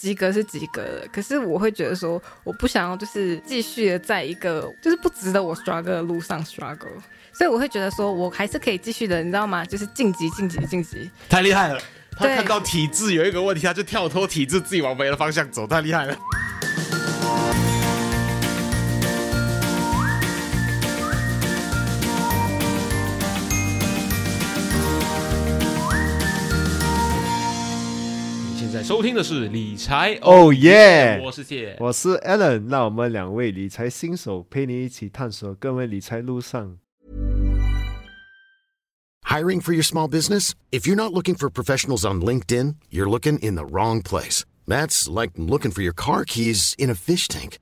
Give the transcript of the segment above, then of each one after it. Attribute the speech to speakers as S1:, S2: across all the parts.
S1: 及格是及格的，可是我会觉得说，我不想要就是继续的在一个就是不值得我 struggle 的路上 struggle，所以我会觉得说我还是可以继续的，你知道吗？就是晋级晋级晋级。
S2: 太厉害了！他看到体制有一个问题，他就跳脱体制，自己往别的方向走，太厉害了。收听的是理财
S3: 哦耶
S2: 我是谢，
S3: 我是 Alan，让我们两位理财新手陪你一起探索各位理财路上。
S4: Hiring for your small business? If you're not looking for professionals on LinkedIn, you're looking in the wrong place. That's like looking for your car keys in a fish tank.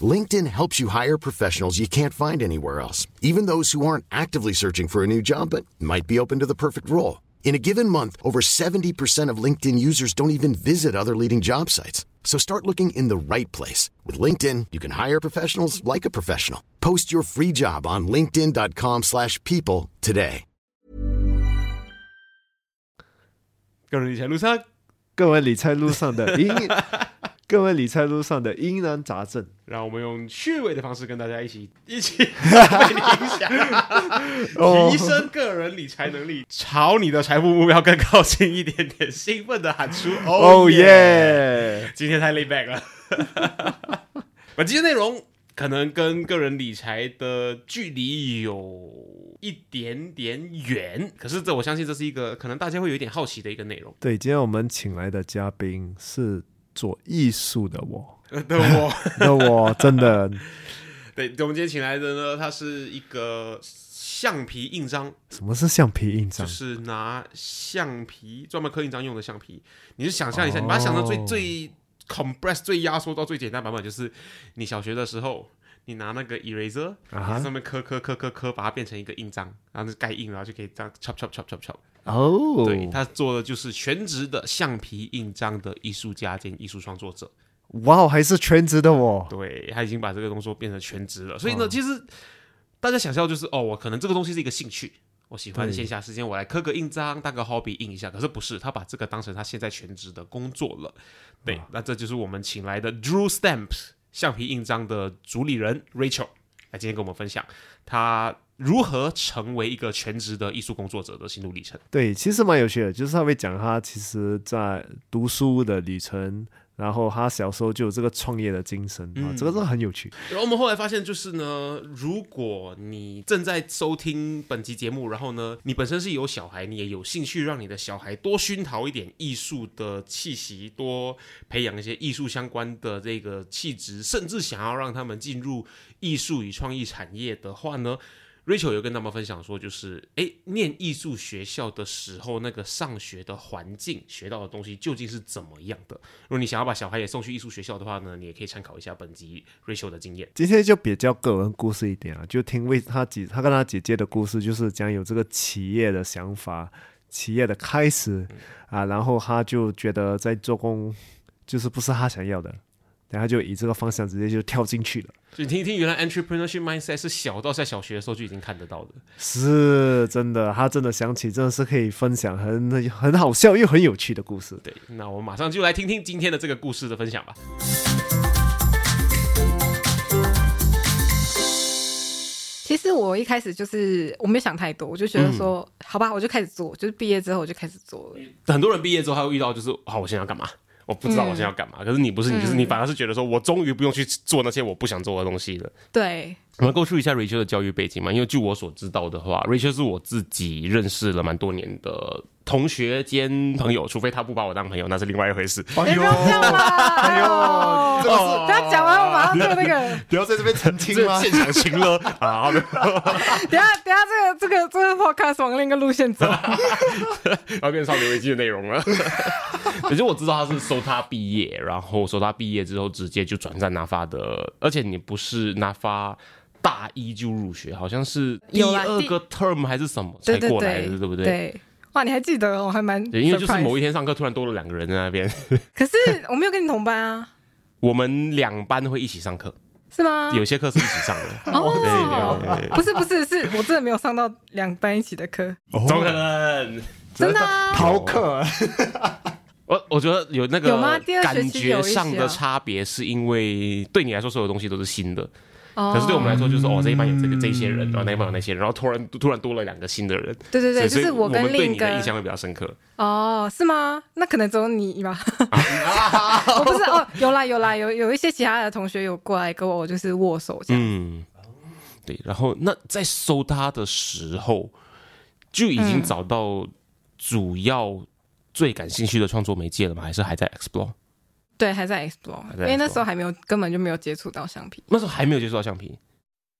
S4: LinkedIn helps you hire professionals you can't find anywhere else, even those who aren't actively searching for a new job but might be open to the perfect role. In a given month, over 70% of LinkedIn users don't even visit other leading job sites. So start looking in the right place. With LinkedIn, you can hire professionals like a professional. Post your free job on linkedin.com/people slash people today.
S2: 个人理财路上，
S3: 各位理财路上的疑， 各位理财路上的疑难杂症。
S2: 让我们用趣味的方式跟大家一起一起 被你影响，
S3: 哦
S2: 提升个人理财能力，朝你的财富目标更靠近一点点，兴奋的喊出
S3: 哦
S2: 哦耶！
S3: 耶！
S2: 今天太 lay back 了。本期的内容可能跟个人理财的距离有一点点远，可是这我相信这是一个可能大家会有一点好奇的一个内容。
S3: 对，今天我们请来的嘉宾是做艺术的我，
S2: 呃对我，
S3: 的我真的
S2: 对，我们今天请来的呢，他是一个橡皮印章，
S3: 什么是橡皮印章
S2: 就？是拿橡皮专门刻印章用的橡皮。你就想象一下，
S3: 哦
S2: 你把它想到最最 compress 最压缩到最简单版本，就是你小学的时候，你拿那个 eraser
S3: 啊
S2: 上面刻刻刻刻刻，把它变成一个印章，然后就盖印，然后就可以这样 chop chop chop chop chop。
S3: 哦，
S2: 对他做的就是全职的橡皮印章的艺术家兼艺术创作者。
S3: 哇哦，还是全职的哦。
S2: 对他已经把这个东西变成全职了，所以呢，其实大家想象就是哦，我可能这个东西是一个兴趣，我喜欢线下时间我来刻个印章，当个 hobby 印一下。可是不是，他把这个当成他现在全职的工作了。对，那这就是我们请来的 Drew Stamps 橡皮印章的主理人 Rachel 来今天跟我们分享他如何成为一个全职的艺术工作者的心路历程。
S3: 对，其实蛮有趣的，就是他会讲他其实在读书的旅程，然后他小时候就有这个创业的精神啊，这个真的很有趣。
S2: 然后我们后来发现，就是呢，如果你正在收听本期节目，然后呢，你本身是有小孩，你也有兴趣让你的小孩多熏陶一点艺术的气息，多培养一些艺术相关的这个气质，甚至想要让他们进入艺术与创意产业的话呢。Rachel 有跟他们分享说，就是诶，念艺术学校的时候，那个上学的环境学到的东西究竟是怎么样的？如果你想要把小孩也送去艺术学校的话呢，你也可以参考一下本集 Rachel 的经验。
S3: 今天就比较个人故事一点啊，就听为他姐他跟他姐姐的故事，就是讲有这个企业的想法，企业的开始啊，然后他就觉得在做工就是不是他想要的，然后就以这个方向直接就跳进去了。
S2: 所以你听一听，原来 entrepreneurship mindset 是小到在小学的时候就已经看得到的。
S3: 是真的，他真的想起，真的是可以分享很很好笑又很有趣的故事。
S2: 对，那我们马上就来听听今天的这个故事的分享吧。
S1: 其实我一开始就是我没想太多，我就觉得说，好吧，我就开始做，就是毕业之后我就开始做了。
S2: 很多人毕业之后，他会遇到就是，好，我现在要干嘛？我不知道我现在要干嘛。可是你不是，你就是你，反而是觉得说我终于不用去做那些我不想做的东西了。
S1: 对，
S2: 我们过去一下 Rachel 的教育背景嘛，因为据我所知道的话，Rachel 是我自己认识了蛮多年的同学兼朋友，除非他不把我当朋友，那是另外一回事。
S1: 哎，不要这样啦！哎呦，
S3: 这个是
S1: 他讲完，我马上做那个。
S3: 不要在这边澄清
S2: 这
S3: 吗？
S2: 现场情了 啊！好的
S1: 等下，等一下，这个这个这个 podcast 往另一个路线走。
S2: 要变少年危机的内容了。可是我知道他是收他毕业，然后收他毕业之后直接就转战拿发的，而且你不是拿发大一就入学，好像是第二个 term 还是什么才过来的，
S1: 对，
S2: 对不对？
S1: 对。哇，你还记得哦？我还蛮
S2: 对，因为就是某一天上课突然多了两个人在那边，
S1: 可是我没有跟你同班啊，
S2: 我们两班会一起上课，
S1: 是吗？
S2: 有些课是一起上的。
S1: 哦，
S2: 对对对对。
S1: 不是不是，是我真的没有上到两班一起的课，
S2: 怎么可能？
S1: 真的啊。
S3: 逃课，
S2: 我我觉得有那
S1: 有吗？
S2: 个
S1: 第二学
S2: 感
S1: 期有一些
S2: 觉上的
S1: 啊。
S2: 差别，是因为对你来说所有东西都是新的，
S1: 哦
S2: 可是对我们来说就是哦这一班有这个这一些人，然后那一班有那些人，然后突然突然多了两个新的人，
S1: 对对对，就是
S2: 我
S1: 跟另一个
S2: 印象会比较深刻。
S1: 哦，是吗？那可能只有你吧。我不是哦，有啦有啦，有有一些其他的同学有过来跟我就是握手这样。
S2: 嗯，对。然后那在搜他的时候，就已经
S1: 嗯
S2: 找到主要最感兴趣的创作媒介了吗？还是还在 explore？
S1: 对，还在
S2: 在
S1: 因为那时候还没有根本就没有接触到橡皮，
S2: 那时候还没有接触到橡皮。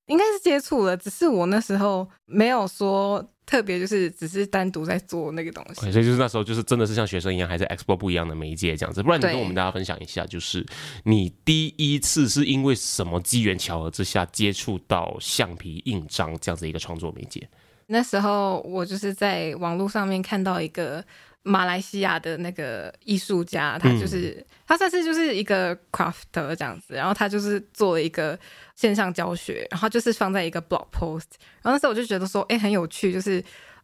S1: 应该是接触了，只是我那时候没有说特别就是只是单独在做那个东西。
S2: 所以就是那时候就是真的是像学生一样，还在 explore 不一样的媒介这样子。不然你跟我们大家分享一下，就是你第一次是因为什么机缘巧合之下接触到橡皮印章这样子一个创作媒介？
S1: 那时候我就是在网络上面看到一个马来西亚的那个艺术家，他就是、他算是就是一个 crafter 这样子，然后他就是做了一个线上教学，然后就是放在一个 blog post，然后那时候我就觉得说，哎、很有趣，就是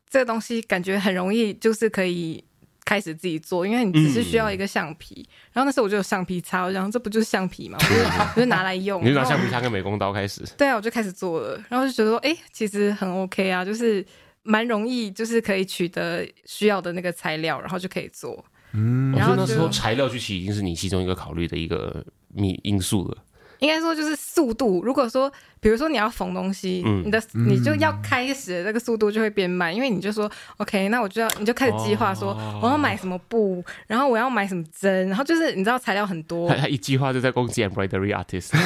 S1: 这个东西感觉很容易，就是可以。开始自己做，因为你只是需要一个橡皮，然后那时候我就有橡皮擦，然后这不就是橡皮嘛？我就我就拿来用，
S2: 你就拿橡皮擦跟美工刀开始。
S1: 对啊，我就开始做了，然后就觉得说，哎、其实很 OK 啊，就是蛮容易，就是可以取得需要的那个材料，然后就可以做。
S3: 嗯
S1: 然后
S2: 我觉得那时候材料就其实已经是你其中一个考虑的一个秘因素了。
S1: 应该说就是速度。如果说，比如说你要缝东西，
S2: 嗯
S1: 你的你就要开始的这个速度就会变慢，因为你就说 OK，那我就要你就开始计划说、
S2: 哦
S1: 我要买什么布，然后我要买什么针，然后就是你知道材料很多
S2: 他 他一句话就在攻击 embroidery artist，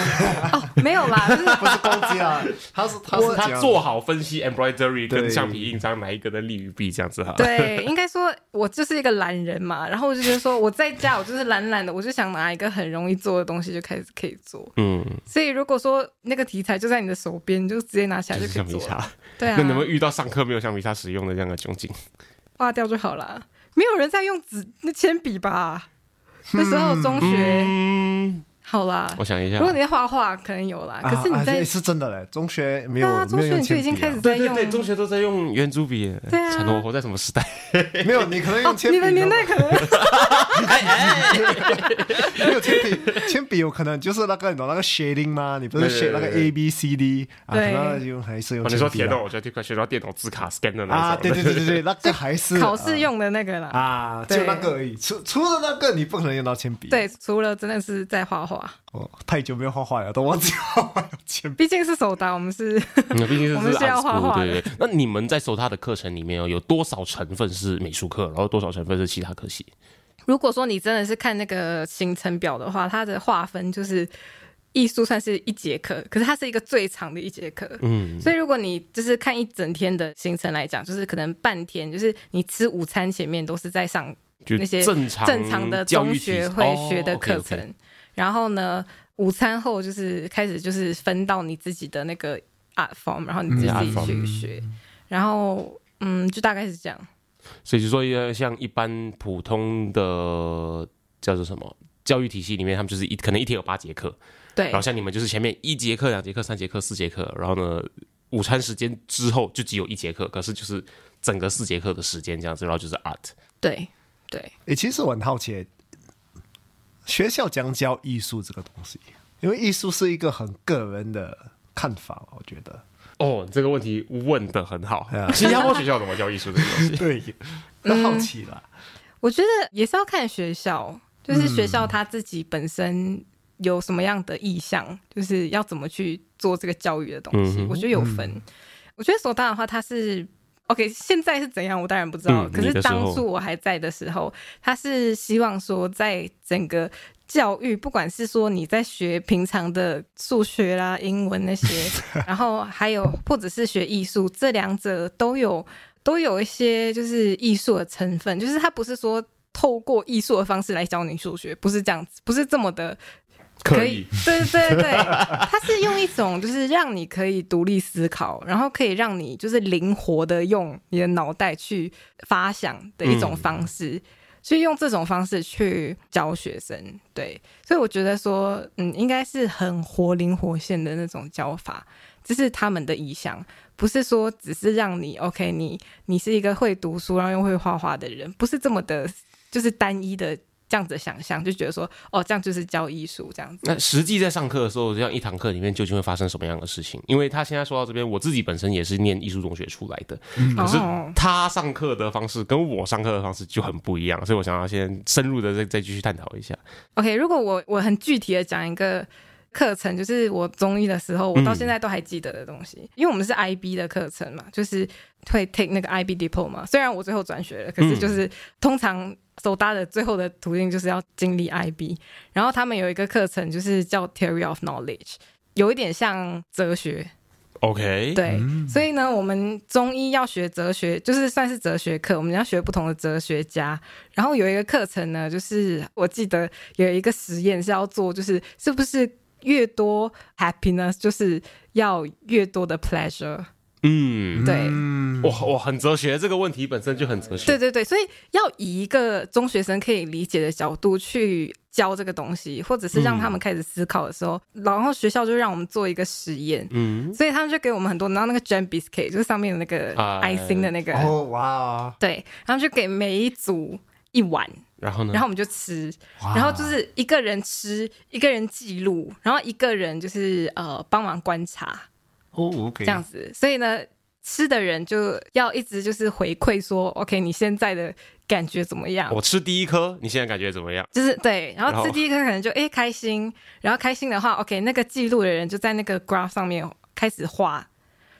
S1: 哦，没有啦，就是
S3: 不是攻击啊，他是他是
S2: 他做好分析 embroidery 跟橡皮印章哪一个的利与弊这样子哈。
S1: 对，应该说我就是一个懒人嘛，然后我就觉得说我在家我就是懒懒的，我就想拿一个很容易做的东西就开始可以做。
S2: 嗯，
S1: 所以如果说那个题材就在你的手边，你就直接拿起来
S2: 就
S1: 就是可以做。
S2: 橡皮擦。
S1: 对啊
S2: 那，你有没有遇到上课没有橡皮擦使用的这样的窘境？
S1: 划掉就好了。没有人在用纸那铅笔吧？那时候中学、
S2: 嗯，
S1: 好啦
S2: 我。想一下
S1: 如，果你在画画，可能有啦。可是你在、
S3: 啊啊是真的嘞，中学没有
S1: 对啊，中学你就已经开始在用。
S2: 对对对，中学都在用圆珠笔，
S1: 对啊
S2: 我活在什么时代？
S3: 没有，你可能
S1: 哦
S3: 用，铅笔
S1: 你的年代可能
S3: 没有铅笔，铅笔有可能就是那个你懂那个 shading 吗？你不是
S2: 对对
S3: shade 那个 A B C D 啊？可
S1: 对
S3: 能用还是用
S2: 哦，
S3: 铅笔啊
S2: 你说铁豆，我觉得学到电脑字卡 scan 的那
S3: 啊？对对对对对，那个还是
S1: 考试用的那个啦。
S3: 啊，
S1: 对
S3: 就那个而已。除除了那个，你不可能用到铅笔。
S1: 对，除了真的是在画画，
S3: 哦，太久没有画画了，都忘记 画画有铅笔。
S1: 毕竟是手打，我们是
S2: 嗯毕竟是
S1: 我们是要画画
S2: 对对对。那你们在手打的课程里面哦，有多少成分是美术课，然后多少成分是其他科系？
S1: 如果说你真的是看那个行程表的话，它的划分就是艺术算是一节课，可是它是一个最长的一节课。
S2: 嗯，
S1: 所以如果你就是看一整天的行程来讲，就是可能半天，就是你吃午餐前面都是在上那些
S2: 正常
S1: 正常的中
S2: 教育体
S1: 学会学的
S2: 哦
S1: 课程，然后呢，午餐后就是开始就是分到你自己的那个 art form，然后你自己去学，然后嗯，就大概是这样。
S2: 所以就说，呃像一般普通的叫做什么教育体系里面，他们就是一可能一天有八节课，
S1: 对。
S2: 然后像你们就是前面一节课、两节课、三节课、四节课，然后呢，午餐时间之后就只有一节课，可是就是整个四节课的时间这样子，然后就是 art。
S1: 对对，
S3: 诶，其实我很好奇，学校将教艺术这个东西，因为艺术是一个很个人的看法，我觉得。
S2: 哦，这个问题问的很好。新加坡学校怎么教艺术这个东西？
S3: 对，很好奇啦。
S1: 我觉得也是要看学校，就是学校他自己本身有什么样的意向，就是要怎么去做这个教育的东西。
S2: 嗯
S1: 我觉得有分。我觉得首大的话，它是 OK，现在是怎样，我当然不知道。
S2: 嗯
S1: 可是当初我还在的时候，他是希望说，在整个教育，不管是说你在学平常的数学啦、英文那些，然后还有或者是学艺术，这两者都有都有一些就是艺术的成分，就是他不是说透过艺术的方式来教你数学，不是这样子，不是这么的
S2: 可
S1: 以，对对对对，它是用一种就是让你可以独立思考，然后可以让你就是灵活的用你的脑袋去发想的一种方式。所以用这种方式去教学生，对，所以我觉得说，嗯，应该是很活灵活现的那种教法，这是他们的意向，不是说只是让你 OK，你你是一个会读书然后又会画画的人，不是这么的，就是单一的这样子的想象，就觉得说哦，这样就是教艺术这样子。
S2: 那实际在上课的时候，这样一堂课里面究竟会发生什么样的事情？因为他现在说到这边，我自己本身也是念艺术中学出来的，可是
S1: 哦
S2: 他上课的方式跟我上课的方式就很不一样，所以我想要先深入的再再继续探讨一下。
S1: OK，如果我我很具体的讲一个课程，就是我中医的时候，我到现在都还记得的东西，因为我们是 IB 的课程嘛，就是会 take 那个 IB diploma。虽然我最后转学了，可是就是通常手搭的最后的途径就是要经历 IB，然后他们有一个课程就是叫 Theory of Knowledge，有一点像哲学
S2: ，OK，，
S1: 对，所以呢，我们中医要学哲学，就是算是哲学课，我们要学不同的哲学家。然后有一个课程呢，就是我记得有一个实验是要做，就是是不是越多 happiness 就是要越多的 pleasure。
S2: 嗯，
S1: 对，
S2: 哇哇，很哲学，这个问题本身就很哲学。
S1: 对对对，所以要以一个中学生可以理解的角度去教这个东西，或者是让他们开始思考的时候，然后学校就让我们做一个实验。
S2: 嗯，
S1: 所以他们就给我们很多，然后那个 jam biscuit 就是上面的那个
S2: 哎
S1: icing 的那个，
S3: 哦哇，
S1: 对，然后就给每一组一碗，
S2: 然后呢？
S1: 然后我们就吃，然后就是一个人吃，一个人记录，然后一个人就是呃帮忙观察
S3: 哦，OK，
S1: 这样子。所以呢，吃的人就要一直就是回馈说，OK，你现在的感觉怎么样？
S2: 我吃第一颗，你现在感觉怎么样？
S1: 就是对，然
S2: 后
S1: 吃第一颗可能就诶开心，然后开心的话，OK，那个记录的人就在那个 graph 上面开始画。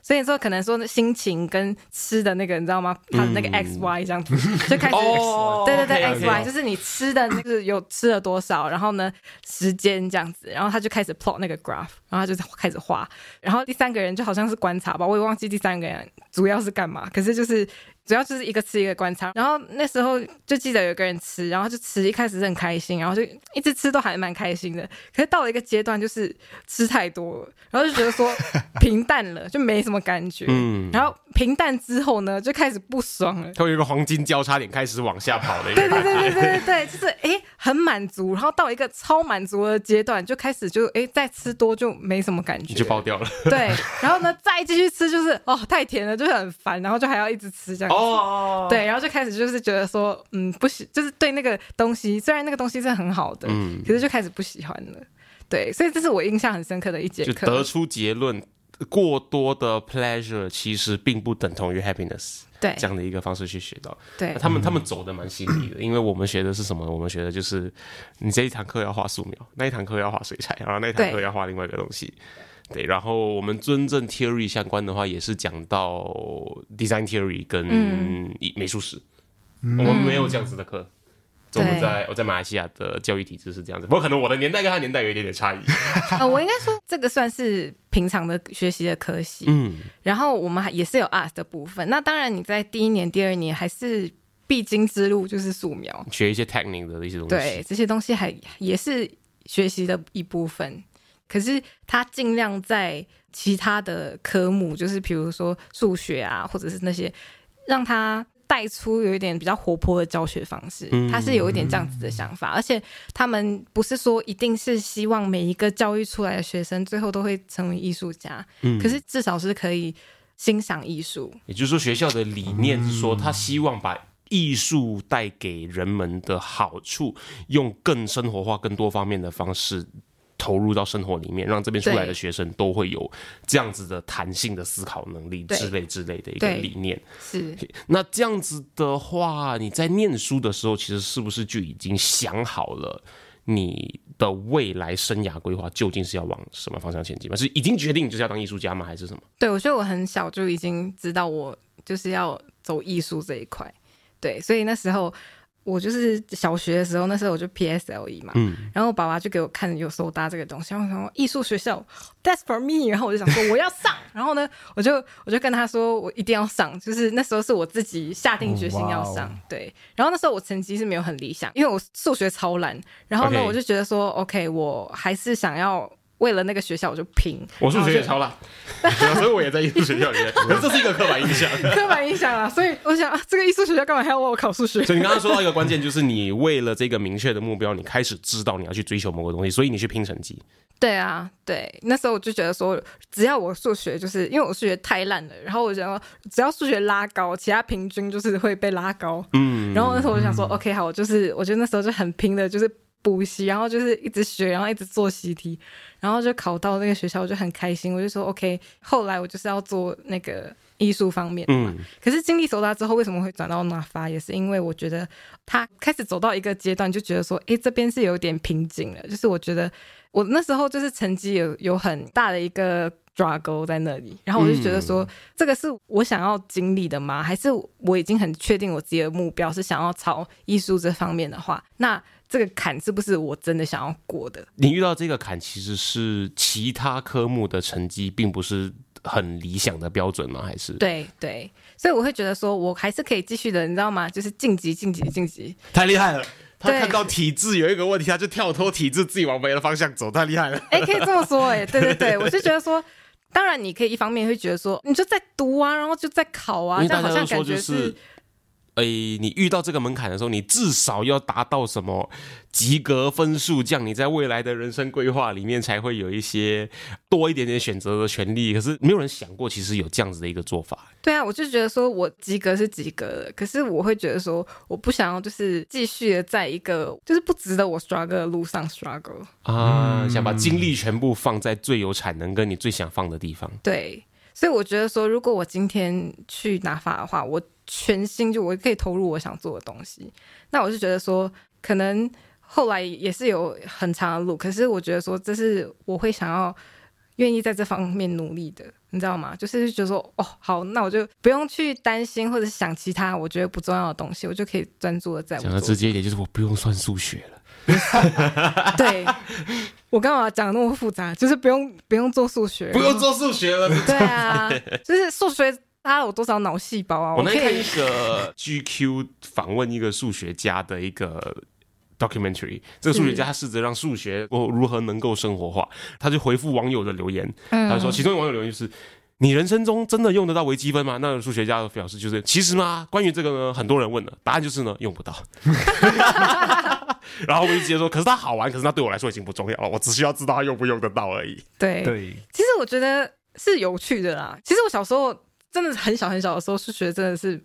S1: 所以说，可能说心情跟吃的那个，你知道吗？他的那个 x y 这样子、就开始，
S2: 哦
S1: 对对对，x y 就是你吃的就是有吃了多少，然后呢时间这样子，然后他就开始 plot 那个 graph，然后他就开始画，然后第三个人就好像是观察吧，我也忘记第三个人主要是干嘛，可是就是主要就是一个吃一个观察，然后那时候就记得有个人吃，然后就吃，一开始是很开心，然后就一直吃都还蛮开心的，可是到了一个阶段就是吃太多了，然后就觉得说 平淡了，就没什么感觉，
S2: 嗯
S1: 然后平淡之后呢，就开始不爽了。
S2: 它有一个黄金交叉点开始往下跑的一个
S1: 对对。对对对对对，就是哎很满足，然后到一个超满足的阶段，就开始就哎再吃多就没什么感觉，
S2: 你就爆掉了
S1: 对，然后呢再继续吃就是哦太甜了，就是很烦，然后就还要一直吃这样子。
S2: 哦，
S1: 对，然后就开始就是觉得说，嗯，不喜，就是对那个东西，虽然那个东西是很好的，
S2: 嗯
S1: 可是就开始不喜欢了。对，所以这是我印象很深刻的一节
S2: 就
S1: 课。
S2: 得出结论：过多的 pleasure 其实并不等同于 happiness。
S1: 对
S2: 这样的一个方式去学到，
S1: 对
S2: 他们他们走的蛮犀利的，因为我们学的是什么？我们学的就是你这一堂课要画素描，那一堂课要画水彩，然后那一堂课要画另外一个东西。对，然后我们真正 theory 相关的话，也是讲到 design theory 跟
S1: 嗯
S2: 美术史。我们没有这样子的课。我们在我在马来西亚的教育体制是这样子，不过可能我的年代跟他年代有一点点差异。
S1: 呃，我应该说这个算是平常的学习的科系，
S2: 嗯，
S1: 然后我们还也是有 art 的部分。那当然你在第一年、第二年还是必经之路，就是素描。
S2: 学一些 technique 的一些东西。
S1: 对，这些东西还也是学习的一部分。可是他尽量在其他的科目，就是比如说数学啊，或者是那些，让他带出有一点比较活泼的教学方式。他是有一点这样子的想法，而且他们不是说一定是希望每一个教育出来的学生最后都会成为艺术家，可是至少是可以欣赏艺术。
S2: 也就是说，学校的理念是说，他希望把艺术带给人们的好处，用更生活化、更多方面的方式。投入到生活里面，让这边出来的学生都会有这样子的弹性的思考能力之类之类的一个理念。
S1: 是，
S2: 那这样子的话，你在念书的时候，其实是不是就已经想好了你的未来生涯规划究竟是要往什么方向前进吗？是已经决定就是要当艺术家吗？还是什么？
S1: 对我觉得我很小就已经知道我就是要走艺术这一块，对，所以那时候我就是小学的时候，那时候我就 PSLE 嘛，
S2: 嗯。
S1: 然后我爸爸就给我看有手搭这个东西，然后说艺术学校 That's for me，然后我就想说我要上，然后呢，我就我就跟他说我一定要上，就是那时候是我自己下定决心要上，对，然后那时候我成绩是没有很理想，因为我数学超烂，然后呢我就觉得说 OK，我还是想要。为了那个学校我就拼。
S2: 我数学也超烂，啊 所以我也在艺术学校里面，可是这是一个刻板印象。
S1: 刻板印象啊，所以我想啊，这个艺术学校干嘛还要我考数学？
S2: 所以你刚刚说到一个关键，就是你为了这个明确的目标，你开始知道你要去追求某个东西，所以你去拼成绩。
S1: 对啊，对，那时候我就觉得说，只要我数学就是因为我数学太烂了，然后我想说，只要数学拉高，其他平均就是会被拉高。
S2: 嗯，
S1: 然后那时候我就想说、o k 好，我就是我觉得那时候就很拼的，就是补习，然后就是一直学，然后一直做习题，然后就考到那个学校，我就很开心，我就说 OK。后来我就是要做那个艺术方面的嘛。
S2: 嗯
S1: 可是经历手达之后，为什么会转到拿发，也是因为我觉得他开始走到一个阶段，就觉得说，哎，这边是有点瓶颈了。就是我觉得我那时候就是成绩有有很大的一个 struggle 在那里，然后我就觉得说，这个是我想要经历的吗？还是我已经很确定我自己的目标是想要朝艺术这方面的话，那这个坎是不是我真的想要过的？
S2: 你遇到这个坎，其实是其他科目的成绩并不是很理想的标准吗？还是
S1: 对对，所以我会觉得说，我还是可以继续的，你知道吗？就是晋级、晋级、晋级。
S2: 太厉害了？他看到体制有一个问题，他就跳脱体制，自己往别的方向走，太厉害了。
S1: 哎、可以这么说、哎，对对对，我是觉得说，当然你可以一方面会觉得说，你就在读啊，然后就在考啊，
S2: 因为
S1: 这样好像感觉
S2: 是，诶，你遇到这个门槛的时候，你至少要达到什么及格分数，这样你在未来的人生规划里面才会有一些多一点点选择的权利。可是没有人想过，其实有这样子的一个做法。
S1: 对啊，我就觉得说我及格是及格的，可是我会觉得说，我不想要就是继续的在一个就是不值得我 struggle 的路上 struggle。
S2: 啊，想把精力全部放在最有产能跟你最想放的地方。
S1: 对，所以我觉得说，如果我今天去拿法的话，我全心就我可以投入我想做的东西。那我就觉得说，可能后来也是有很长的路，可是我觉得说，这是我会想要愿意在这方面努力的，你知道吗？就是觉得说，哦，好，那我就不用去担心或者想其他我觉得不重要的东西，我就可以专注的在我
S2: 讲的直接一点，就是我不用算数学了。
S1: 对，我干嘛讲得那么复杂？就是不用不用做数学，
S2: 不用做数学了。
S1: 对啊，就是数学它有多少脑细胞啊？
S2: 我那天看一个 GQ 访问一个数学家的一个 documentary，这个数学家他试着让数学我如何能够生活化，他就回复网友的留言，他说其中一个网友留言就是。你人生中真的用得到微积分吗？那个数学家表示就是，其实嘛，关于这个呢，很多人问了，答案就是呢，用不到。然后我就直接说，可是它好玩，可是它对我来说已经不重要了，我只需要知道它用不用得到而已。
S1: 对
S3: 对，
S1: 其实我觉得是有趣的啦。其实我小时候真的很小很小的时候，数学真的是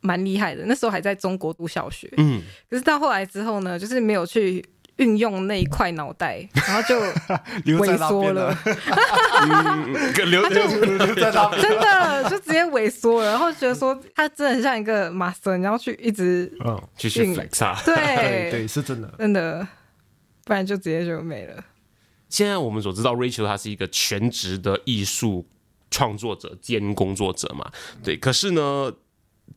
S1: 蛮厉害的。那时候还在中国读小学，
S2: 嗯，
S1: 可是到后来之后呢，就是没有去运用那一块脑袋，然后就 萎缩了，
S2: 留
S3: 留在那边。
S1: 真的就直接萎缩了，然后觉得说他真的很像一个马森，然后去一直
S3: 嗯，
S2: 继续 flex 啊。
S3: 对
S1: 对
S3: 对，是真的。
S1: 真的，不然就直接就没了。
S2: 现在我们所知道，Rachel 她是一个全职的艺术创作者兼工作者嘛，对。可是呢，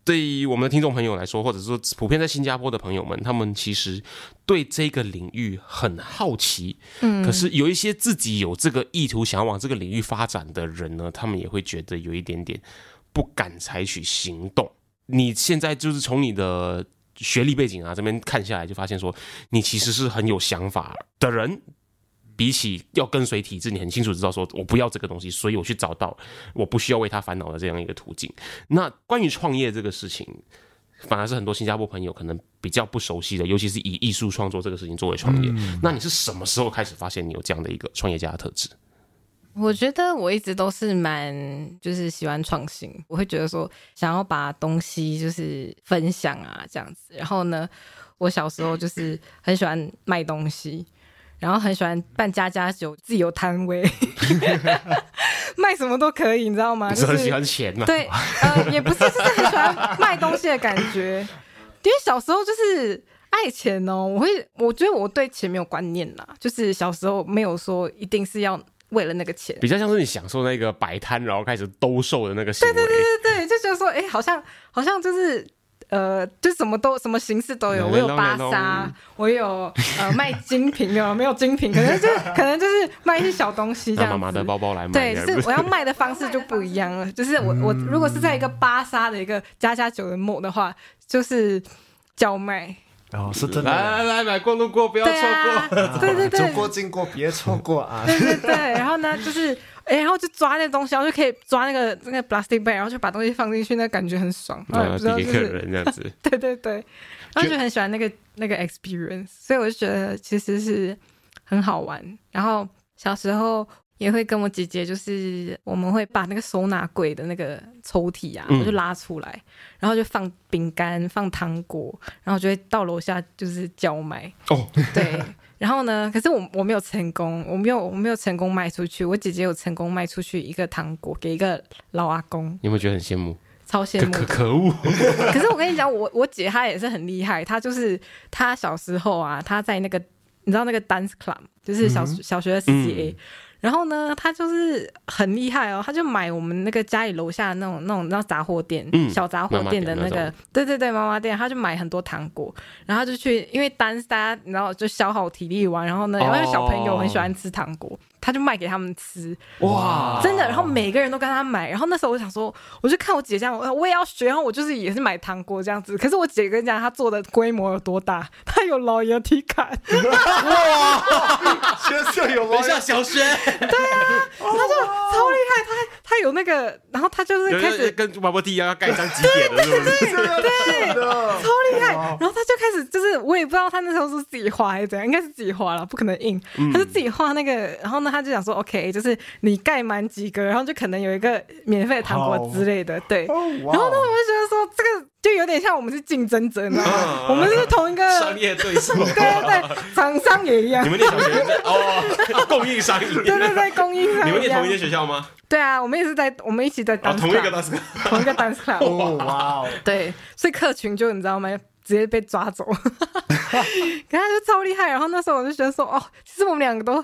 S2: 对于我们的听众朋友来说，或者说普遍在新加坡的朋友们，他们其实对这个领域很好奇，嗯。可是有一些自己有这个意图想要往这个领域发展的人呢，他们也会觉得有一点点不敢采取行动。你现在就是从你的学历背景啊这边看下来，就发现说你其实是很有想法的人。比起要跟随体制，你很清楚知道说我不要这个东西，所以我去找到我不需要为他烦恼的这样一个途径。那关于创业这个事情，反而是很多新加坡朋友可能比较不熟悉的，尤其是以艺术创作这个事情作为创业。那你是什么时候开始发现你有这样的一个创业家的特质？
S1: 我觉得我一直都是蛮就是喜欢创新，我会觉得说想要把东西就是分享啊这样子。然后呢，我小时候就是很喜欢卖东西，然后很喜欢办家家酒，自己有摊位，卖什么都可以，你知道吗？就
S2: 是很喜欢钱嘛？
S1: 对，呃，也不是，就是很喜欢卖东西的感觉。因为小时候就是爱钱哦，我会，我觉得我对钱没有观念啦，就是小时候没有说一定是要为了那个钱。
S2: 比较像是你享受那个摆摊，然后开始兜售的那个行为。对对
S1: 对对，就觉得说，哎、好像好像就是。呃，就什么都什么形式都有，我有芭莎，我有呃 卖精品的，没有精品，可能就是可能就是卖一些小东西这样
S2: 妈妈的包包来卖，
S1: 对，就是我要卖的方式就不一样了。就是我我如果是在一个芭莎的一个家家酒的梦的话，就是叫卖。
S3: 哦，是真的。
S2: 来来来，买过路过，不要错
S1: 对啊
S2: 过。，
S1: 对对对，
S3: 走过经过别错过啊！
S1: 对对对，然后呢，就是哎、然后就抓那东西，然后就可以抓那个那个 plastic bag，然后就把东西放进去，那感觉很爽。然后也
S2: 啊，
S1: 不知道
S2: 递给客
S1: 就是，
S2: 人这样子，
S1: 对对对，然后就很喜欢那个那个 experience，所以我就觉得其实是很好玩。然后小时候也会跟我姐姐，就是我们会把那个收纳柜的那个抽屉啊，
S2: 嗯
S1: 我就拉出来，然后就放饼干、放糖果，然后就会到楼下就是叫卖。
S2: 哦，
S1: 对，然后呢？可是我我没有成功，我没有我没有成功卖出去。我姐姐有成功卖出去一个糖果给一个老阿公，
S2: 你有没有觉得很羡慕？
S1: 超羡慕。
S2: 可可可恶！
S1: 可是我跟你讲，我我姐她也是很厉害，她就是她小时候啊，她在那个你知道那个 dance club，就是小、小学的 CCA，、然后呢，他就是很厉害哦，他就买我们那个家里楼下那种那种那种杂货店，
S2: 嗯
S1: 小杂货店的那个对对对，妈妈店，他就买很多糖果，然后就去，因为 dance 大家然后就消耗体力玩，然后呢，因为小朋友很喜欢吃糖果，她就卖给他们吃，
S2: 哇，
S1: 真的，然后每个人都跟他买，然后那时候我想说，我就看我姐这样，我我也要学，然后我就是也是买糖果这样子。可是我姐跟你讲，她做的规模有多大？她有老爷体感，哇
S3: 学校有
S2: 等一下，小学。
S1: 她就超厉害，他他有那个，然后他就是开始
S2: 跟巴波蒂一样要盖章几点的，是不是？
S3: 对，
S1: 超厉害，然后他就开始就是我也不知道他那时候是自己画还是怎样，应该是自己画了，不可能印，他是自己画那个，然后呢，她就想说 OK，就是你盖满几个，然后就可能有一个免费的糖果之类的，对。然后呢，我就觉得说这个就有点像我们是竞争者，你知道吗？我们是同一个
S2: 商业对手，
S1: 对对对，厂商也一样
S2: 你，们念小学在哦，供应商一
S1: 对对对，供应商
S2: 你们念同一。间学校吗？
S1: 对啊，我们也是在我们一起在
S2: 哦，同一个大师。
S1: 同一个 dance club。
S3: 哦哇哦，
S1: 对，所以客群就你知道吗？直接被抓走，可他就超厉害。然后那时候我就觉得说，哦，其实我们两个都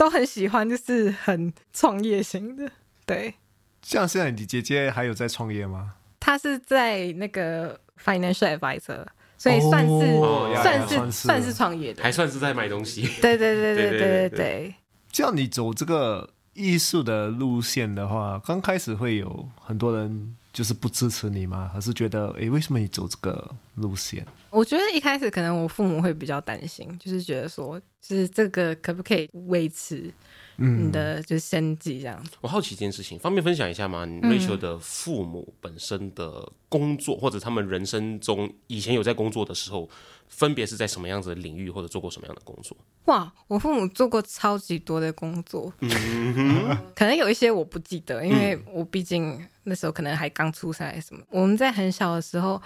S1: 都很喜欢，就是很创业型的，对。
S3: 像现在你姐姐还有在创业吗？
S1: 她是在那个 financial advisor，所以算是算是
S3: 算是
S1: 创业的，
S2: 还算是在买东西。
S1: 对
S2: 对对
S1: 对对
S2: 对
S1: 对。
S3: 这样你走这个艺术的路线的话，刚开始会有很多人。就是不支持你吗？还是觉得，诶，为什么你走这个路线？
S1: 我觉得一开始可能我父母会比较担心，就是觉得说，就是这个可不可以维持你的就是生计这样子。
S2: 我好奇一件事情，方便分享一下吗你？Rachel 的父母本身的工作，或者他们人生中以前有在工作的时候，分别是在什么样子的领域，或者做过什么样的工作？
S1: 哇，我父母做过超级多的工作，嗯可能有一些我不记得，因为我毕竟那时候可能还刚出生还什么。我们在很小的时候，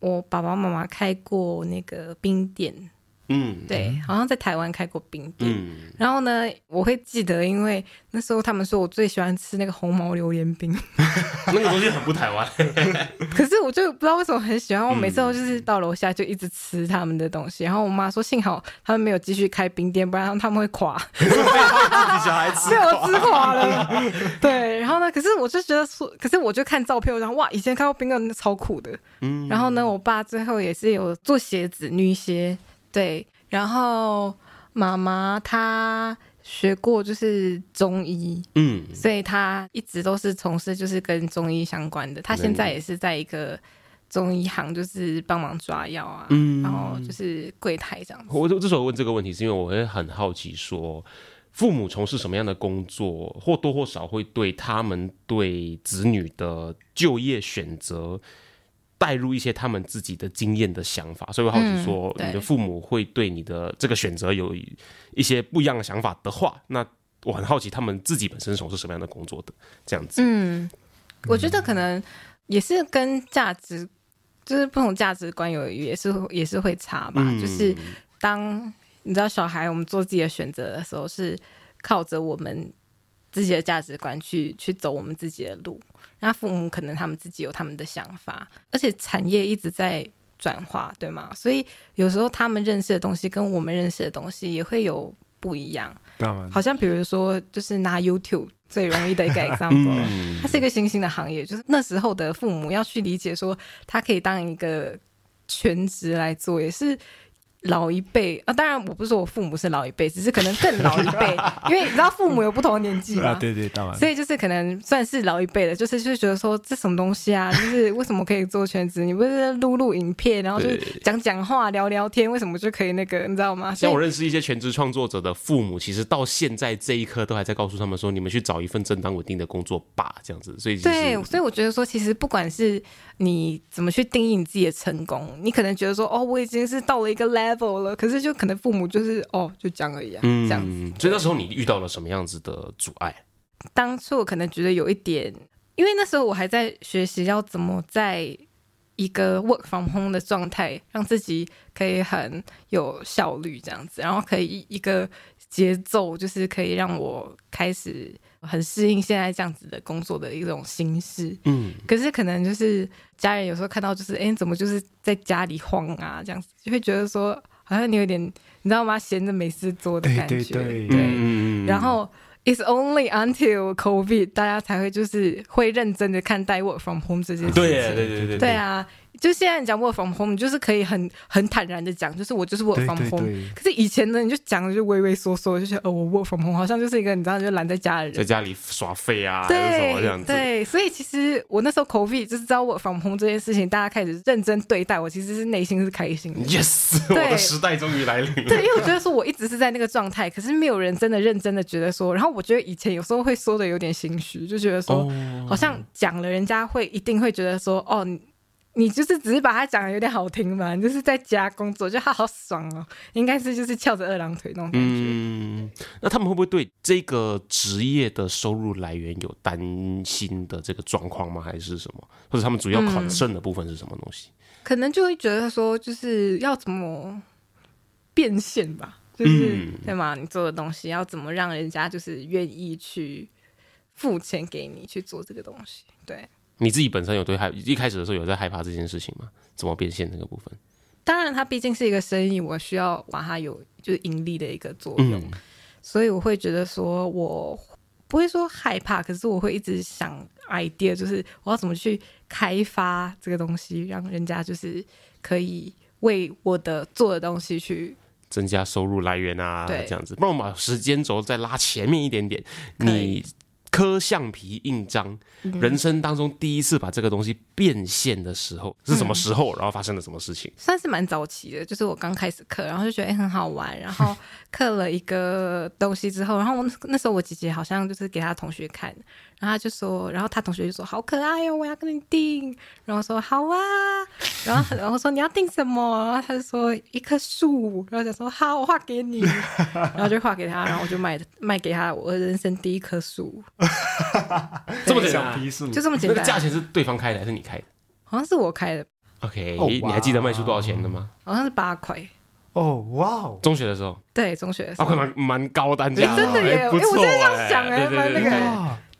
S1: 我爸爸妈妈开过那个冰店，
S2: 嗯，
S1: 对，好像在台湾开过冰店。
S2: 嗯，
S1: 然后呢，我会记得，因为那时候他们说我最喜欢吃那个红毛榴莲冰，
S2: 那个东西很不台湾。
S1: 可是我就不知道为什么很喜欢，我每次都就是到楼下就一直吃他们的东西。然后我妈说，幸好他们没有继续开冰店，不然他们会垮。
S2: 自己小孩吃
S1: 被我吃垮了。对，然后呢，可是我就觉得说，可是我就看照片，我想哇，以前看过冰店超酷的。嗯，然后呢，我爸最后也是有做鞋子，女鞋，对，然后妈妈她学过就是中医，
S2: 嗯，
S1: 所以她一直都是从事就是跟中医相关的。她现在也是在一个中医行，就是帮忙抓药啊，
S2: 嗯
S1: 然后就是柜台这样子。
S2: 我之所以问这个问题，是因为我会很好奇说。父母从事什么样的工作，或多或少会对他们对子女的就业选择带入一些他们自己的经验的想法，所以我好奇说，
S1: 嗯
S2: 你的父母会对你的这个选择有一些不一样的想法的话，那我很好奇他们自己本身从事什么样的工作的这样子。
S1: 嗯，我觉得可能也是跟价值，就是不同价值观有也是也是会差吧。
S2: 嗯
S1: 就是当你知道小孩我们做自己的选择的时候，是靠着我们自己的价值观去去走我们自己的路。那父母可能他们自己有他们的想法，而且产业一直在转化，对吗？所以有时候他们认识的东西跟我们认识的东西也会有不一样。好像比如说，就是拿 YouTube 最容易的一个 example，、它是一个新兴的行业，就是那时候的父母要去理解说，它可以当一个全职来做，也是老一辈啊，当然我不是说我父母是老一辈，只是可能更老一辈，因为你知道父母有不同的年纪嘛。
S3: 啊，对对，当然。
S1: 所以就是可能算是老一辈的，就是就觉得说这什么东西啊，就是为什么可以做全职？你不是录录影片，然后就讲讲话、聊聊天，为什么就可以那个？你知道吗？
S2: 像我认识一些全职创作者的父母，其实到现在这一刻都还在告诉他们说：“你们去找一份正当稳定的工作吧。”这样子，所以
S1: 对，所以我觉得说，其实不管是你怎么去定义你自己的成功，你可能觉得说：“哦，我已经是到了一个 level 了。”可是就可能父母就是哦，就讲而已啊，这样子。
S2: 所以那时候你遇到了什么样子的阻碍？
S1: 当初我可能觉得有一点，因为那时候我还在学习要怎么在一个 work from home 的状态，让自己可以很有效率这样子，然后可以一个节奏，就是可以让我开始很适应现在这样子的工作的一种形式。嗯，可是可能就是家人有时候看到就是，哎，怎么就是在家里晃啊这样子，就会觉得说。好像你有点，你知道吗？闲着没事做的感觉，
S3: 对，
S1: 然后。It's only until COVID，大家才会就是会认真的看待 work from home 这件事情。
S2: 对对对对
S1: 对啊。就现在你讲 work from home，你就是可以很很坦然的讲，就是我就是 work from home。可是以前呢，你就讲的就畏畏缩缩，就是呃我 work from home，好像就是一个你知道就懒在家的人，
S2: 在家里耍废啊，对这样子。
S1: 对，所以其实我那时候 COVID 就是知道 work from home 这件事情，大家开始认真对待我，其实是内心是开心的。
S2: Yes，我的时代终于来临。
S1: 对，因为我觉得说我一直是在那个状态，可是没有人真的认真的觉得说，然后我觉得以前有时候会说的有点心虚，就觉得说好像讲了，人家会一定会觉得说哦。你就是只是把它讲的有点好听嘛，就是在家工作，就他好爽哦，应该是就是翘着二郎腿那种感觉。嗯，
S2: 那他们会不会对这个职业的收入来源有担心的这个状况吗？还是什么？或者他们主要考证的部分是什么东西？
S1: 可能就会觉得说，就是要怎么变现吧，就是对吗？你做的东西要怎么让人家就是愿意去付钱给你去做这个东西？对。
S2: 你自己本身有对害一开始的时候有在害怕这件事情吗？怎么变现这个部分？
S1: 当然，它毕竟是一个生意，我需要把它有就是盈利的一个作用，所以我会觉得说，我不会说害怕，可是我会一直想 idea，就是我要怎么去开发这个东西，让人家就是可以为我的做的东西去
S2: 增加收入来源啊，这样子。不然我们把时间轴再拉前面一点点，你。磕橡皮印章，人生当中第一次把这个东西变现的时候是什么时候？然后发生了什么事情？
S1: 算是蛮早期的，就是我刚开始刻，然后就觉得哎很好玩，然后刻了一个东西之后，然后我那时候我姐姐好像就是给她同学看。然后她就说，然后她同学就说好可爱哟，我要跟你订。然后说好啊，然后然后说你要订什么？然后她就说一棵树。然后就说好，我画给你。然后就画给她，然后我就卖卖给她我人生第一棵树。
S2: 这么简单，
S1: 就这么简单。
S2: 那个价钱是对方开的还是你开的？
S1: 好像是我开的。
S2: OK，你还记得卖出多少钱的吗？
S1: 好像是八块。
S3: 哦，哇哦！
S2: 中学的时候，
S1: 对，中学的时候，
S2: 蛮蛮高单价，
S1: 真的耶！
S2: 不错
S1: 哎，对对对对。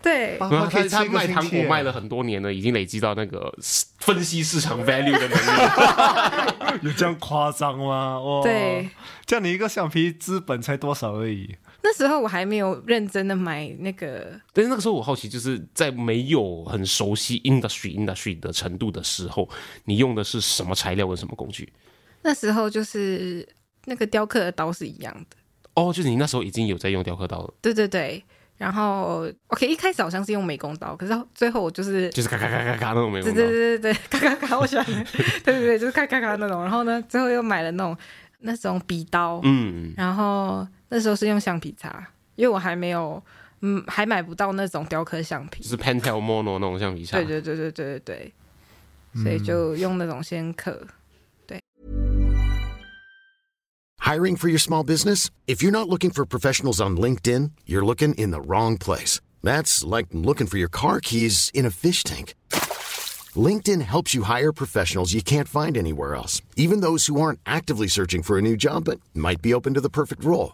S1: 对，
S2: 然后他他卖糖果卖了很多年了，已经累积到那个分析市场 value 的能力。
S3: 有这样夸张吗？哇，
S1: 对，
S3: 这样你一个橡皮资本才多少而已。
S1: 那时候我还没有认真的买那个，
S2: 但是那个时候我好奇，就是在没有很熟悉 industry industry 的程度的时候，你用的是什么材料跟什么工具？
S1: 那时候就是那个雕刻的刀是一样的。
S2: 哦，就是你那时候已经有在用雕刻刀了。
S1: 对对对。然后，OK，一开始好像是用美工刀，可是最后我就是
S2: 就是咔咔咔咔咔那种美工刀，
S1: 对对对对对，咔咔咔，我喜欢，对对对，就是咔咔咔那种。然后呢，最后又买了那种那种笔刀，嗯，然后那时候是用橡皮擦，因为我还没有，嗯，还买不到那种雕刻橡皮，
S2: 就是 Pentel Mono 那种橡皮擦，
S1: 对对对对对对对，所以就用那种先刻。
S4: Hiring for your small business? If you're not looking for professionals on LinkedIn, you're looking in the wrong place. That's like looking for your car keys in a fish tank. LinkedIn helps you hire professionals you can't find anywhere else, even those who aren't actively searching for a new job but might be open to the perfect role.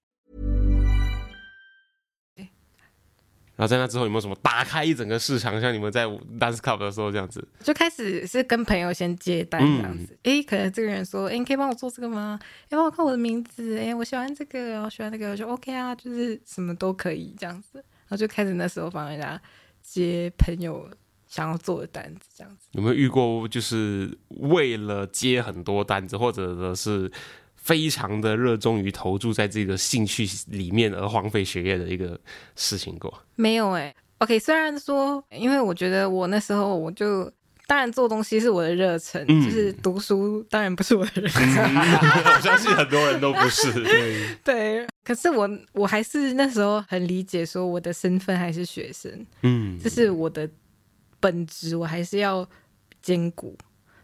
S2: 然后在那之后有没有什么打开一整个市场，像你们在 Dance Club 的时候这样子？
S1: 就开始是跟朋友先接单这样子。哎、可能这个人说，哎、你可以帮我做这个吗？哎、帮我看我的名字，哎、我喜欢这个，我喜欢那个，我就 OK 啊，就是什么都可以这样子。然后就开始那时候帮人家接朋友想要做的单子这样子。
S2: 有没有遇过就是为了接很多单子，或者是非常的热衷于投注在这个兴趣里面而荒废学业的一个事情过？
S1: 没有哎、OK，虽然说，因为我觉得我那时候我就。当然，做东西是我的热忱，
S2: 嗯
S1: 就是读书当然不是我的热忱。
S2: 我相信很多人都不是。
S1: 对，可是我我还是那时候很理解，说我的身份还是学生，
S2: 嗯，
S1: 这是我的本职，我还是要兼顾。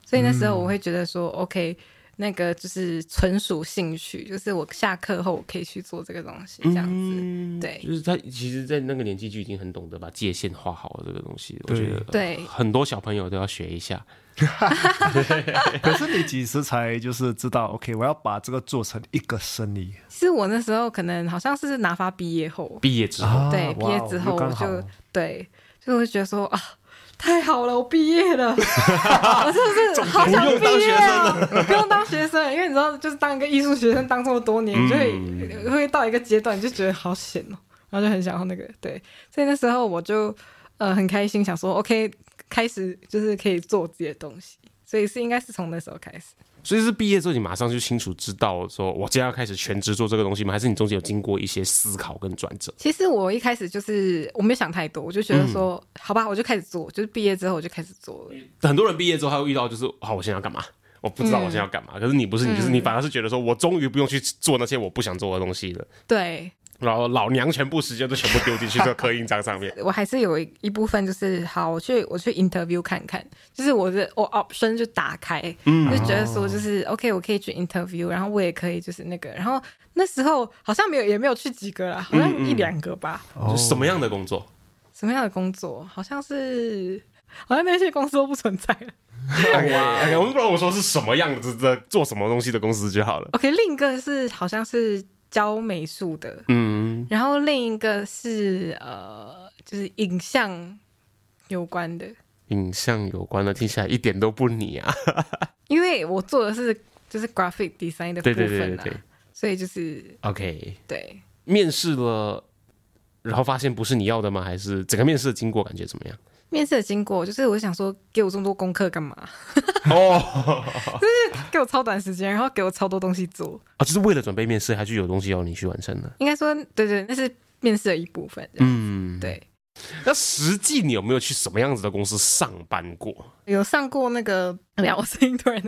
S1: 所以那时候我会觉得说、o k 那个就是纯属兴趣，就是我下课后我可以去做这个东西，这样子。
S2: 嗯
S1: 对
S2: 就是他其实，在那个年纪就已经很懂得把界限画好了这个东西，我觉得
S1: 对
S2: 很多小朋友都要学一下。
S3: 可是你几时才就是知道，OK，我要把这个做成一个生意
S1: 是我那时候可能好像是拿发毕业后，
S2: 毕业之后，
S3: 啊？
S1: 对，毕业之后我就对，就会觉得说啊，太好了，我毕业了，我真的是好想毕业啊，不用当学生，因为你知道，就是当一个艺术学生当这么多年，
S2: 嗯。
S1: 就会会到一个阶段，你就觉得好险哦，然后就很想要那个对，所以那时候我就呃很开心，想说 OK，开始就是可以做自己的东西，所以是应该是从那时候开始。
S2: 所以是毕业之后你马上就清楚知道说，我接下来要开始全职做这个东西吗？还是你中间有经过一些思考跟转折？
S1: 其实我一开始就是我没有想太多，我就觉得说，好吧，我就开始做，就是毕业之后我就开始做了。
S2: 很多人毕业之后他会遇到就是，好，我现在要干嘛？我不知道我现在要干嘛。可是你不是，你就是你反而是觉得说我终于不用去做那些我不想做的东西了。
S1: 对，
S2: 然后老娘全部时间都全部丢进去这个刻印章上面。
S1: 我还是有一一部分就是好，我去我去 interview 看看，就是我的我 option 就打开，就觉得说就是 OK，我可以去 interview，然后我也可以就是那个，然后那时候好像没有也没有去几个啦，好像一两个吧。
S3: 哦
S2: 就什么样的工作？
S1: 什么样的工作？好像是好像那些公司都不存在了。
S2: 哇！我们不然我说是什么样子的做什么东西的公司就好了。
S1: OK，另一个是好像是教美术的，
S2: 嗯，
S1: 然后另一个是呃，就是影像有关的，
S2: 影像有关的听起来一点都不你啊。
S1: 因为我做的是就是 graphic design 的部
S2: 对对对
S1: 分
S2: 对。
S1: 所以就是
S2: OK，
S1: 对，
S2: 面试了，然后发现不是你要的吗？还是整个面试的经过感觉怎么样？
S1: 面试的经过就是我想说，给我这么多功课干嘛？
S2: 哦 就是，
S1: 给我超短时间，然后给我超多东西做，
S2: 啊，就是为了准备面试，还是有东西要你去完成的。
S1: 应该说对对，那是面试的一部分。嗯，
S2: 嗯，。
S1: 对，
S2: 那实际你有没有去什么样子的公司上班过？
S1: 有上过那个，哎呀，我声音突然，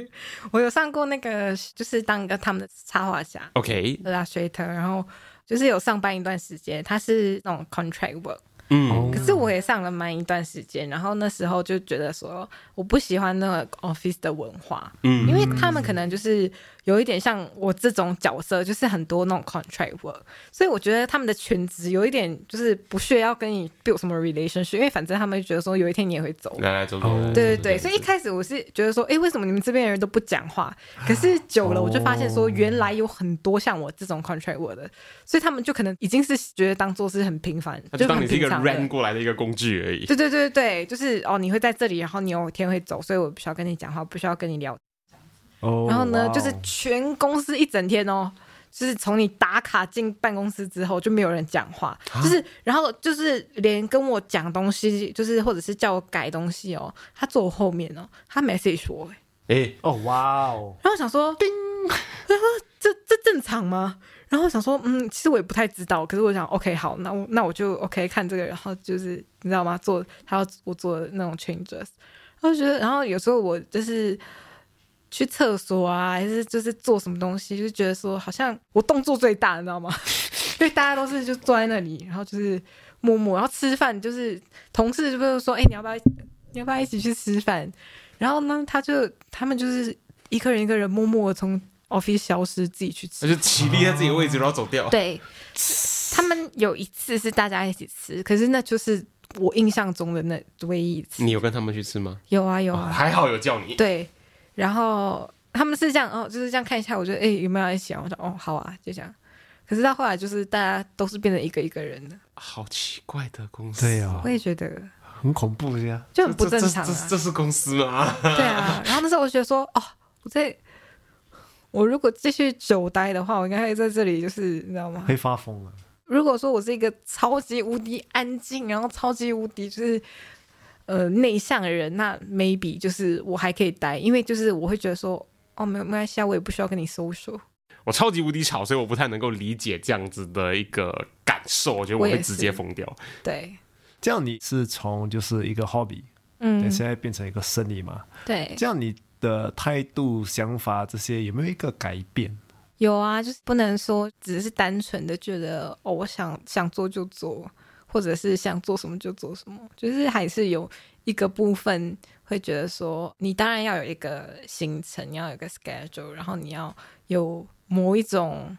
S1: 我有上过那个，就是当一个他们的插画家 OK，illustrator，然后就是有上班一段时间，他是那种 contract work。
S2: 嗯，
S1: 可是我也上了蛮一段时间，然后那时候就觉得说，我不喜欢那个 office 的文化，
S2: 嗯。
S1: 因为他们可能就是有一点像我这种角色，就是很多那种 contract work，所以我觉得他们的全职有一点就是不屑要跟你 build 什么 relationship，因为反正他们就觉得说有一天你也会走。
S2: 来来走走。
S1: 对对对，所以一开始我是觉得说，哎，为什么你们这边的人都不讲话？可是久了，我就发现说，原来有很多像我这种 contract work 的，所以他们就可能已经是觉得当做是很平凡，
S2: 就当你是一个
S1: 很平常的
S2: ran 过来的一个工具而已。
S1: 对对对对，就是哦，你会在这里，然后你有一天会走，所以我不需要跟你讲话，不需要跟你聊。
S3: 哦
S1: 然后呢，就是全公司一整天哦，就是从你打卡进办公室之后就没有人讲话，就是然后就是连跟我讲东西，就是或者是叫我改东西哦，他坐我后面哦，他 message 我，欸。
S2: 哎，
S3: 哦哇哦，
S1: 然后想说，叮，然 后这这正常吗？然后想说，嗯，其实我也不太知道，可是我想，OK，好，那我那我就 OK 看这个，然后就是你知道吗？做他要我做的那种 changes，然后觉得，然后有时候我就是去厕所啊，还是就是做什么东西，就觉得说好像我动作最大，你知道吗？因为大家都是就坐在那里，然后就是默默，然后吃饭就是同事就是说，哎、你要不要你要不要一起去吃饭？然后呢，他就他们就是一个人一个人默默的从 office 消失，自己去吃
S2: 那。就起立在自己的位置，然后走掉。
S1: 对，他们有一次是大家一起吃，可是那就是我印象中的那唯一一次。
S2: 你有跟他们去吃吗？
S1: 有啊有啊，
S2: 还好有叫你。
S1: 对，然后他们是这样哦，就是这样看一下，我觉得哎、有没有要一起啊？我说哦好啊，就这样。可是到后来就是大家都是变成一个一个人的，
S2: 好奇怪的公司。
S3: 对啊
S1: 我，也觉得
S3: 很恐怖呀。
S1: 就很不正常啊。
S2: 这这这是公司吗？
S1: 对啊，然后那时候我就觉得说哦，我在我如果继续久待的话，我应该会在这里，就是你知道吗？
S3: 会发疯了。
S1: 如果说我是一个超级无敌安静，然后超级无敌就是呃内向的人，那 maybe 就是我还可以待，因为就是我会觉得说，哦，没有没关系啊，我也不需要跟你 social。
S2: 我超级无敌吵，所以我不太能够理解这样子的一个感受，我觉得我会直接疯掉。
S1: 对，
S3: 这样你是从就是一个 hobby，
S1: 嗯，
S3: 现在变成一个生意嘛？
S1: 对，
S3: 这样你的态度、想法这些有没有一个改变？
S1: 有啊，就是不能说只是单纯的觉得哦，我想想做就做，或者是想做什么就做什么，就是还是有一个部分会觉得说，你当然要有一个行程，你要有一个 schedule，然后你要有某一种。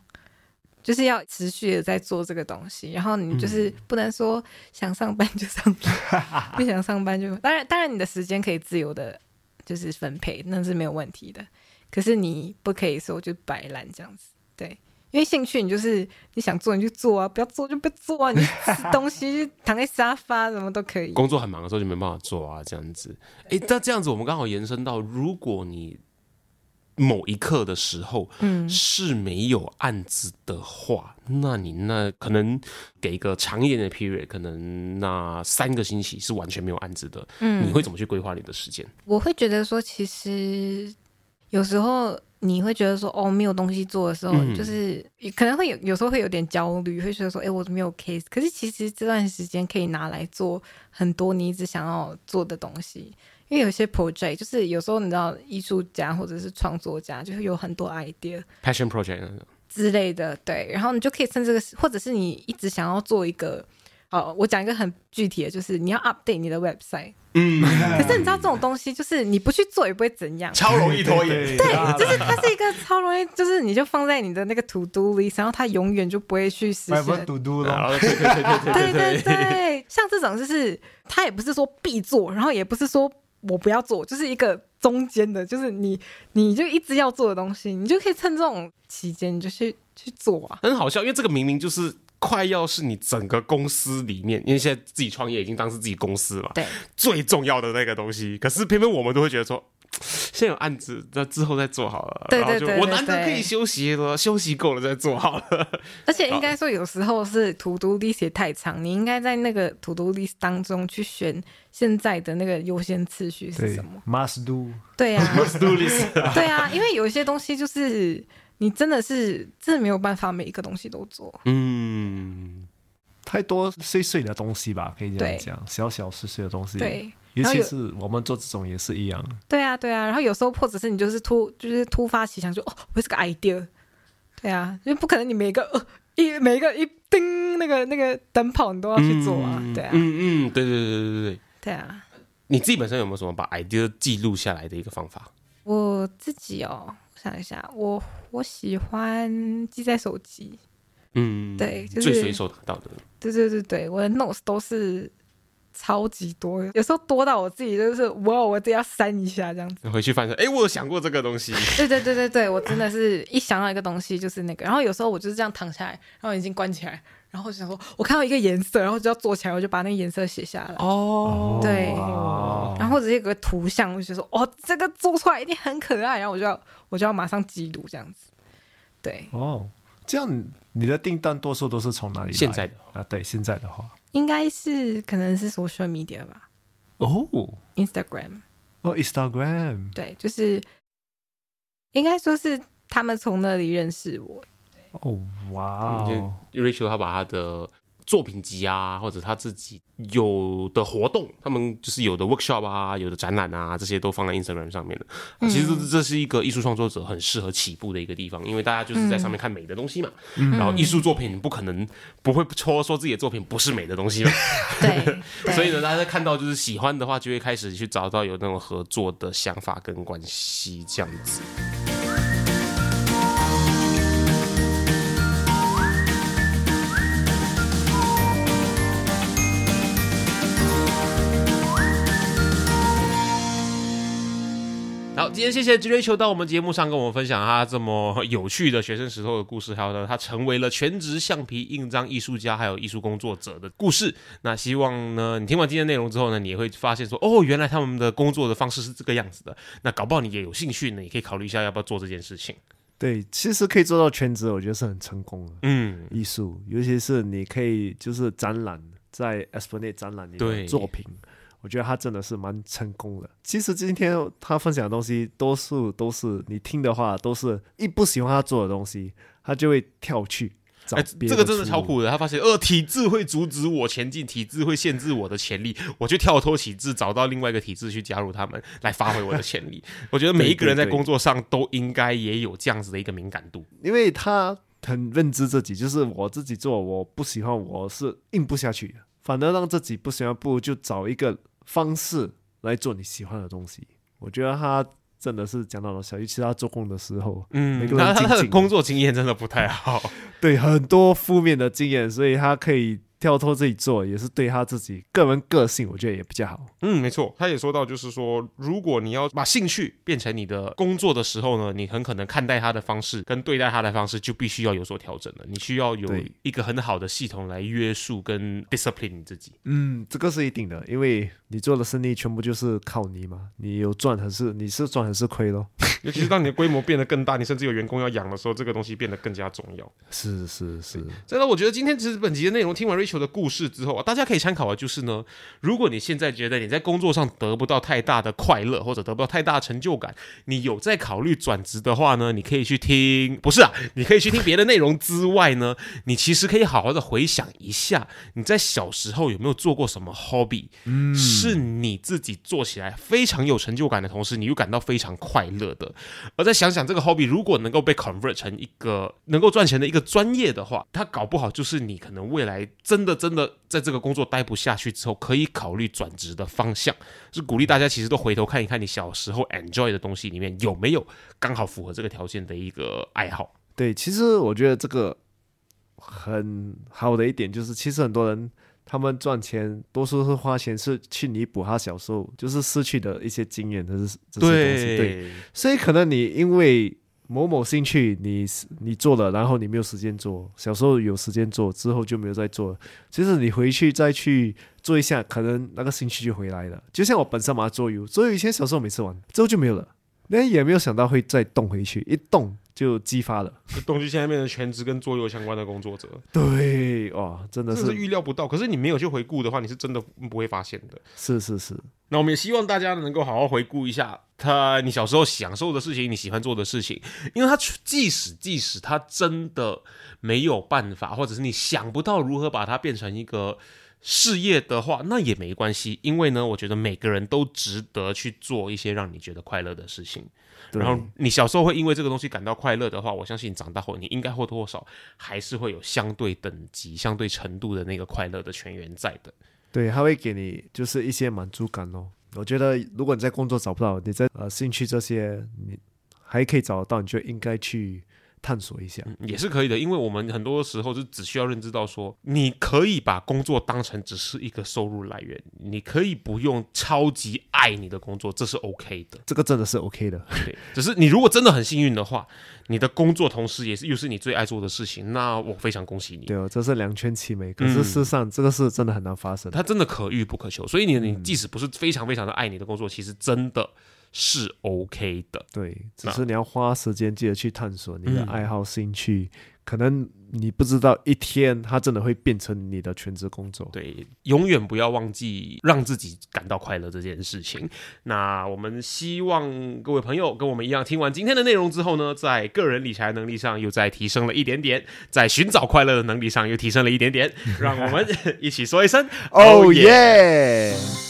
S1: 就是要持续的在做这个东西，然后你就是不能说想上班就上班，不想上班就当然当然你的时间可以自由的，就是分配，那是没有问题的。可是你不可以说就摆烂这样子，对，因为兴趣你就是你想做你就做啊，不要做就不要做啊，你吃东西就躺在沙发什么都可以。
S2: 工作很忙的时候就没办法做啊，这样子。诶，那这样子我们刚好延伸到，如果你某一刻的时候，
S1: 嗯
S2: 是没有案子的话，那你那可能给一个长一点的 period，可能那三个星期是完全没有案子的，
S1: 嗯
S2: 你会怎么去规划你的时间？
S1: 我会觉得说，其实有时候你会觉得说，哦，没有东西做的时候，
S2: 嗯
S1: 就是可能会有有时候会有点焦虑，会觉得说，哎，我没有 case。可是其实这段时间可以拿来做很多你一直想要做的东西。因为有些 project 就是有时候你知道，艺术家或者是创作家，就是有很多
S2: idea，passion project 那种
S1: 之类的，对，然后你就可以趁这个，或者是你一直想要做一个，好我讲一个很具体的就是你要 update 你的 website
S2: 嗯
S1: 可是你知道这种东西就是你不去做也不会怎样。
S2: 超容易拖延。
S3: 对
S1: 就是它是一个超容易就是你就放在你的那个 to do list 然后它永远就不会去实现。
S2: 对对。对。
S1: 像这种就是它也不是说必做然后也不是说我不要做就是一个中间的就是你你就一直要做的东西你就可以趁这种期间你就去去做啊。
S2: 很好笑因为这个明明就是快要是你整个公司里面，因为现在自己创业已经当是自己公司了，
S1: 对，
S2: 最重要的那个东西，可是偏偏我们都会觉得说。现在有案子，那之后再做好了。
S1: 对对对对
S2: 我难得
S1: 对
S2: 可以休息了，休息够了再做好了。
S1: 而且应该说，有时候是 to do list 也太长，你应该在那个 to do list 当中去选现在的那个优先次序是什么。
S3: ，must do。
S1: 对呀、
S2: do list
S1: 对啊，因为有一些东西就是你真的是真的没有办法每一个东西都做。
S2: 嗯，
S3: 太多碎碎的东西吧，可以这样讲，小小碎碎的东西。，
S1: 对，
S3: 尤其是我们做这种也是一样。
S1: 对啊，对啊。然后有时候或者是你就是突就是突发奇想，说哦，我是个 idea。对啊，因为不可能你每个呃一每一个一叮那个那个灯泡你都要去做啊。对啊，
S2: 嗯嗯，对对对对对对。
S1: 对啊。
S2: 你自己本身有没有什么把 idea 记录下来的一个方法？
S1: 我自己哦，我想一下，我我喜欢记在手机。
S2: 嗯，
S1: 对就是
S2: 最随手拿到的。
S1: 对对对对，我的 notes 都是超级多，有时候多到我自己就是哇，我得要删一下这样子。
S2: 回去翻一下，哎，我有想过这个东西。
S1: 对对对对对，我真的是一想到一个东西就是那个，然后有时候我就是这样躺下来，然后眼睛关起来，然后我就想说，我看到一个颜色，然后就要坐起来，我就把那个颜色写下来。
S2: 哦
S1: 对
S3: 哇
S1: 然后直接有个图像，我就说哦，这个做出来一定很可爱，然后我就要我就要马上记录这样子。对，
S3: 哦，这样你的订单多数都是从哪里来？
S2: 现在的
S3: 啊，对，现在的话，
S1: 应该是可能是 social media 吧
S3: 哦
S1: ，Instagram。
S3: 哦，Instagram，
S1: 对，就是应该说是他们从那里认识我。
S3: 哦，哇
S2: ，Rachel 他把他的作品集啊，或者他自己有的活动，他们就是有的 workshop 啊，有的展览啊，这些都放在 Instagram 上面的。啊其实这是一个艺术创作者很适合起步的一个地方，因为大家就是在上面看美的东西嘛。然后艺术作品不可能不会戳说自己的作品不是美的东西嘛。
S1: 对，对
S2: 所以呢，大家看到就是喜欢的话，就会开始去找到有那种合作的想法跟关系这样子。今天谢谢 Rachel 到我们节目上跟我们分享他这么有趣的学生时候的故事，还有呢，他成为了全职橡皮印章艺术家还有艺术工作者的故事。那希望呢，你听完今天内容之后呢，你也会发现说，哦，原来他们的工作的方式是这个样子的。那搞不好你也有兴趣呢，也可以考虑一下要不要做这件事情。
S3: 对，其实可以做到全职，我觉得是很成功的。
S2: 嗯，
S3: 艺术，尤其是你可以就是展览在 Esplanade 展览你
S2: 对
S3: 的作品，我觉得他真的是蛮成功的。其实今天他分享的东西，多数都是你听的话，都是一不喜欢他做的东西，他就会跳去找
S2: 这个真的。超酷的。他发现，呃，体制会阻止我前进，体制会限制我的潜力，我就跳脱体制，找到另外一个体制去加入他们，来发挥我的潜力。我觉得每一个人在工作上都应该也有这样子的一个敏感度。
S3: 因为他很认知自己，就是我自己做，我不喜欢，我是硬不下去的。反而让自己不喜欢，不如就找一个方式来做你喜欢的东西。我觉得他真的是讲到了小，尤其是他做工的时候，
S2: 嗯
S3: 每，个
S2: 他他的工作经验真的不太好。
S3: 对很多负面的经验，所以他可以跳脱自己做，也是对他自己个人个性，我觉得也比较好。
S2: 嗯，没错，他也说到，就是说，如果你要把兴趣变成你的工作的时候呢，你很可能看待他的方式跟对待他的方式就必须要有所调整了。你需要有一个很好的系统来约束跟 discipline 你自己。
S3: 嗯，这个是一定的，因为你做的生意全部就是靠你嘛，你有赚还是你是赚还是亏咯？
S2: 尤其是当你的规模变得更大，你甚至有员工要养的时候，这个东西变得更加重要。
S3: 是是是，
S2: 真的，我觉得今天其实本集的内容听完 Rachel 的故事之后啊，大家可以参考的就是呢，如果你现在觉得你在工作上得不到太大的快乐，或者得不到太大的成就感，你有在考虑转职的话呢，你可以去听，不是啊，你可以去听别的内容之外呢，你其实可以好好的回想一下，你在小时候有没有做过什么 hobby，嗯，是你自己做起来非常有成就感的同时，你又感到非常快乐的。而再想想这个 hobby 如果能够被 convert 成一个能够赚钱的一个专业的话，它搞不好就是你可能未来真的真的在这个工作待不下去之后，可以考虑转职的方向。是鼓励大家其实都回头看一看你小时候 enjoy 的东西里面有没有刚好符合这个条件的一个爱好。
S3: 对，其实我觉得这个很好的一点就是，其实很多人他们赚钱多数是花钱是去弥补他小时候就是失去的一些经验，这是这些东西。对，所以可能你因为某某兴趣你你做了，然后你没有时间做，小时候有时间做，之后就没有再做。其实你回去再去做一下，可能那个兴趣就回来了。就像我本身嘛，桌游，桌游以前小时候每次玩，之后就没有了，那也没有想到会再动回去，一动就激发了。
S2: 东区现在变成全职跟桌游相关的工作者，
S3: 对，哇，真的
S2: 是预料不到。可是你没有去回顾的话，你是真的不会发现的。
S3: 是是是，
S2: 那我们也希望大家能够好好回顾一下他你小时候享受的事情，你喜欢做的事情，因为他即使即使他真的没有办法，或者是你想不到如何把它变成一个事业的话，那也没关系，因为呢，我觉得每个人都值得去做一些让你觉得快乐的事情。
S3: 对
S2: 然后你小时候会因为这个东西感到快乐的话，我相信你长大后你应该或多或少还是会有相对等级、相对程度的那个快乐的泉源在的。
S3: 对，他会给你就是一些满足感哦。我觉得如果你在工作找不到，你在呃兴趣这些你还可以找得到，你就应该去探索一下。
S2: 嗯也是可以的，因为我们很多时候就只需要认知到说，你可以把工作当成只是一个收入来源，你可以不用超级爱你的工作，这是 OK 的。
S3: 这个真的是 OK 的。
S2: 对，只是你如果真的很幸运的话，你的工作同时也是又是你最爱做的事情，那我非常恭喜你。
S3: 对哦，这是两全其美。可
S2: 嗯
S3: 是事实上，这个是真的很难发生。
S2: 它真的可遇不可求，所以你你即使不是非常非常的爱你的工作，其实真的是 OK 的。
S3: 对，只是你要花时间，记得去探索你的
S2: 嗯
S3: 爱好、兴趣，可能你不知道一天它真的会变成你的全职工作。
S2: 对，永远不要忘记让自己感到快乐这件事情。那我们希望各位朋友跟我们一样，听完今天的内容之后呢，在个人理财能力上又再提升了一点点，在寻找快乐的能力上又提升了一点点。让我们 一起说一声
S3: 哦耶！